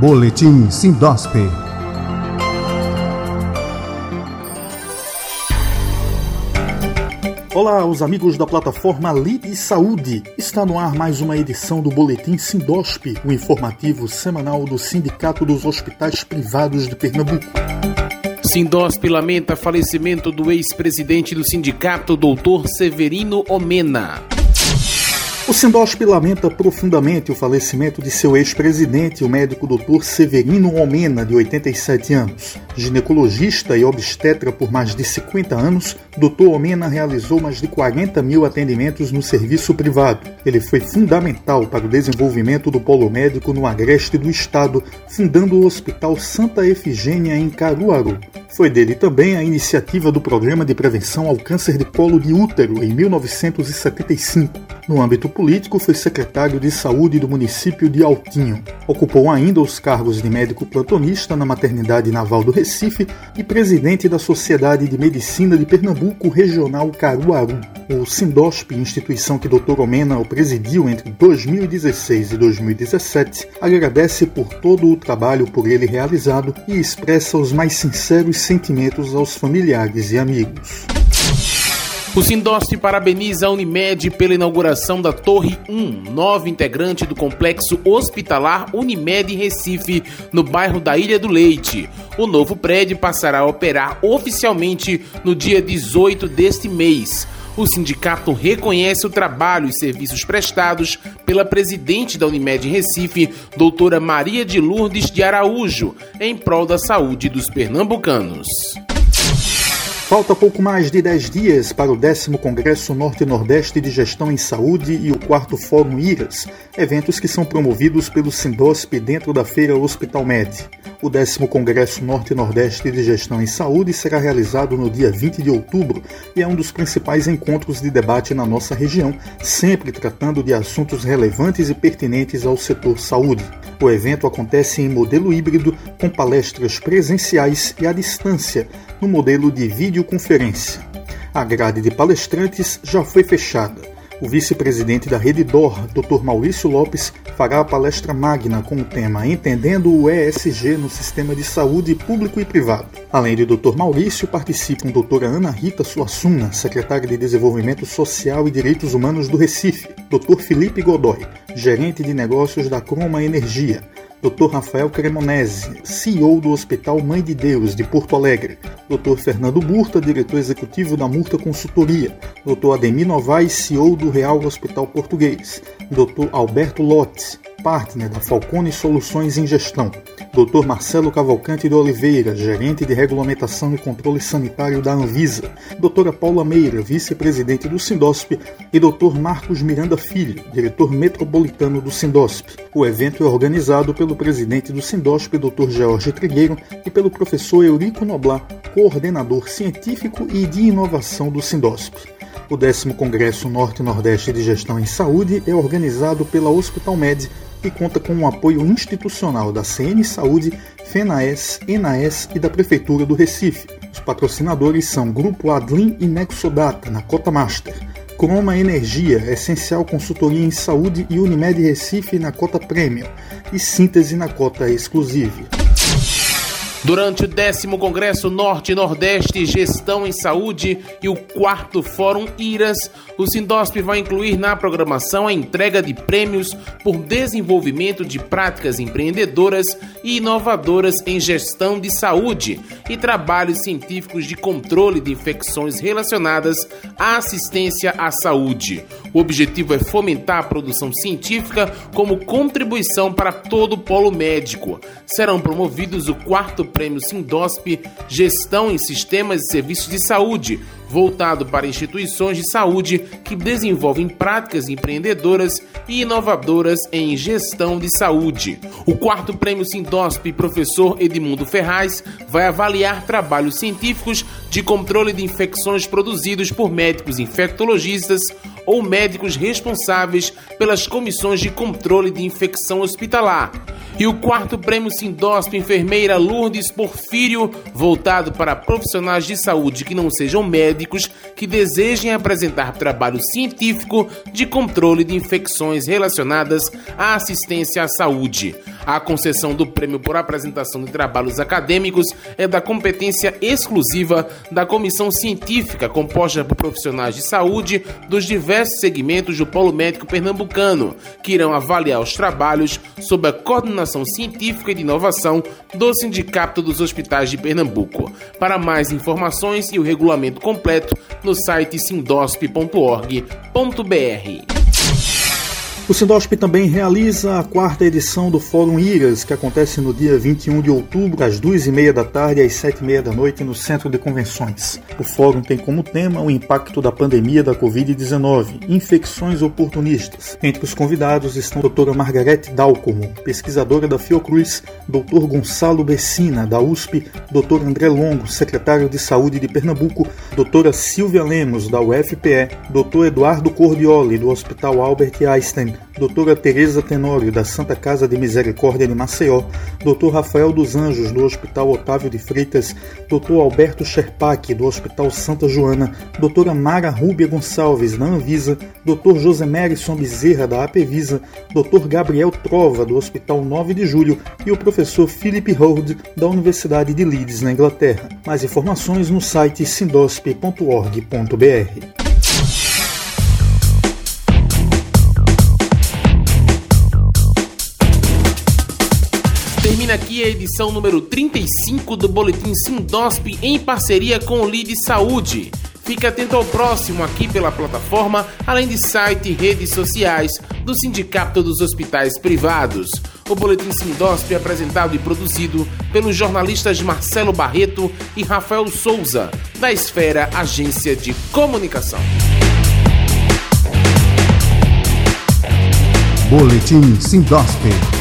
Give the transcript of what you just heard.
Boletim Sindosp. Olá, os amigos da plataforma Lide Saúde. Está no ar mais uma edição do Boletim Sindosp, o informativo semanal do Sindicato dos Hospitais Privados de Pernambuco. Sindosp lamenta falecimento do ex-presidente do sindicato, Dr. Severino Omena. O Sindosp lamenta profundamente o falecimento de seu ex-presidente, o médico Dr. Severino Omena, de 87 anos. Ginecologista e obstetra por mais de 50 anos, Dr. Omena realizou mais de 40 mil atendimentos no serviço privado. Ele foi fundamental para o desenvolvimento do polo médico no agreste do estado, fundando o Hospital Santa Efigênia em Caruaru. Foi dele também a iniciativa do Programa de Prevenção ao Câncer de Colo de Útero em 1975. No âmbito político, foi secretário de Saúde do município de Altinho. Ocupou ainda os cargos de médico plantonista na Maternidade Naval do Recife e presidente da Sociedade de Medicina de Pernambuco Regional Caruaru. O Sindosp, instituição que Dr. Omena o presidiu entre 2016 e 2017, agradece por todo o trabalho por ele realizado e expressa os mais sinceros sentimentos aos familiares e amigos. O Sindosp parabeniza a Unimed pela inauguração da Torre 1, nova integrante do complexo hospitalar Unimed Recife, no bairro da Ilha do Leite. O novo prédio passará a operar oficialmente no dia 18 deste mês. O sindicato reconhece o trabalho e serviços prestados pela presidente da Unimed Recife, doutora Maria de Lourdes de Araújo, em prol da saúde dos pernambucanos. Falta pouco mais de 10 dias para o 10 Congresso Norte-Nordeste de Gestão em Saúde e o 4 Fórum IRAS, eventos que são promovidos pelo Sindosp dentro da Feira Hospital Med. O 10 Congresso Norte-Nordeste de Gestão em Saúde será realizado no dia 20 de outubro e é um dos principais encontros de debate na nossa região, sempre tratando de assuntos relevantes e pertinentes ao setor saúde. O evento acontece em modelo híbrido, com palestras presenciais e à distância, no modelo de videoconferência. A grade de palestrantes já foi fechada. O vice-presidente da Rede DOR, Dr. Maurício Lopes, fará a palestra magna com o tema Entendendo o ESG no Sistema de Saúde Público e Privado. Além de Dr. Maurício, participam doutora Ana Rita Suassuna, secretária de Desenvolvimento Social e Direitos Humanos do Recife, Dr. Felipe Godoy, gerente de negócios da Croma Energia, Dr. Rafael Cremonese, CEO do Hospital Mãe de Deus de Porto Alegre, Dr. Fernando Murta, diretor executivo da Murta Consultoria, Dr. Ademir Novaes, CEO do Real Hospital Português, Dr. Alberto Lotes, partner da Falcone Soluções em Gestão, Dr. Marcelo Cavalcante de Oliveira, gerente de regulamentação e controle sanitário da Anvisa, doutora Paula Meira, vice-presidente do Sindosp, e Dr. Marcos Miranda Filho, diretor metropolitano do Sindosp. O evento é organizado pelo presidente do Sindosp, Dr. Jorge Trigueiro, e pelo professor Eurico Noblar, coordenador científico e de inovação do Sindosp. O 10 Congresso Norte-Nordeste de Gestão em Saúde é organizado pela Hospital Med e conta com o apoio institucional da CN Saúde, FENAES, ENAES e da Prefeitura do Recife. Os patrocinadores são Grupo Adlin e Nexodata, na Cota Master. Croma Energia, Essencial Consultoria em Saúde e Unimed Recife na cota Premium e Síntese na cota Exclusive. Durante o décimo Congresso Norte Nordeste Gestão em Saúde e o quarto Fórum IRAS, o Sindosp vai incluir na programação a entrega de prêmios por desenvolvimento de práticas empreendedoras e inovadoras em gestão de saúde e trabalhos científicos de controle de infecções relacionadas à assistência à saúde. O objetivo é fomentar a produção científica como contribuição para todo o polo médico. Serão promovidos o quarto Prêmio Sindosp Gestão em Sistemas e Serviços de Saúde, voltado para instituições de saúde que desenvolvem práticas empreendedoras e inovadoras em gestão de saúde. O quarto prêmio Sindosp Professor Edmundo Ferraz vai avaliar trabalhos científicos de controle de infecções produzidos por médicos infectologistas ou médicos responsáveis pelas comissões de controle de infecção hospitalar E o quarto prêmio Sindosp Enfermeira Lourdes Porfírio, voltado para profissionais de saúde que não sejam médicos, que desejem apresentar trabalho científico de controle de infecções relacionadas à assistência à saúde. A concessão do prêmio por apresentação de trabalhos acadêmicos é da competência exclusiva da comissão científica composta por profissionais de saúde dos diversos segmentos do Polo Médico Pernambucano, que irão avaliar os trabalhos sob a coordenação científica e de inovação do Sindicato dos Hospitais de Pernambuco. Para mais informações e o regulamento completo no site sindosp.org.br. O Sindosp também realiza a quarta edição do Fórum IRAS, que acontece no dia 21 de outubro, e meia da tarde e às sete e meia da noite, no Centro de Convenções. O fórum tem como tema o impacto da pandemia da Covid-19, infecções oportunistas. Entre os convidados estão a doutora Margarete Dalcomo, pesquisadora da Fiocruz, doutor Gonçalo Bessina, da USP, doutor André Longo, secretário de Saúde de Pernambuco, doutora Silvia Lemos, da UFPE, doutor Eduardo Cordioli, do Hospital Albert Einstein, doutora Tereza Tenório, da Santa Casa de Misericórdia de Maceió, doutor Rafael dos Anjos, do Hospital Otávio de Freitas, doutor Alberto Sherpak, do Hospital Santa Joana, doutora Mara Rúbia Gonçalves, da Anvisa, doutor José Merison Bezerra, da APVisa, doutor Gabriel Trova, do Hospital 9 de Julho. E o professor Philip Hold, da Universidade de Leeds, na Inglaterra. Mais informações no site sindosp.org.br. Termina aqui a edição número 35 do Boletim Sindosp em parceria com o Lide Saúde. Fique atento ao próximo aqui pela plataforma, além de site e redes sociais do Sindicato dos Hospitais Privados. O Boletim Sindosp é apresentado e produzido pelos jornalistas Marcelo Barreto e Rafael Souza, da Esfera Agência de Comunicação. Boletim Sindosp